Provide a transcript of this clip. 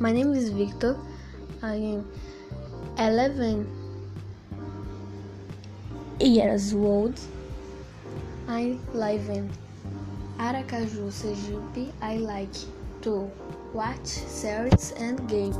My name is Victor. I am 11 years old. I live in Aracaju, Sergipe. I like to watch series and games.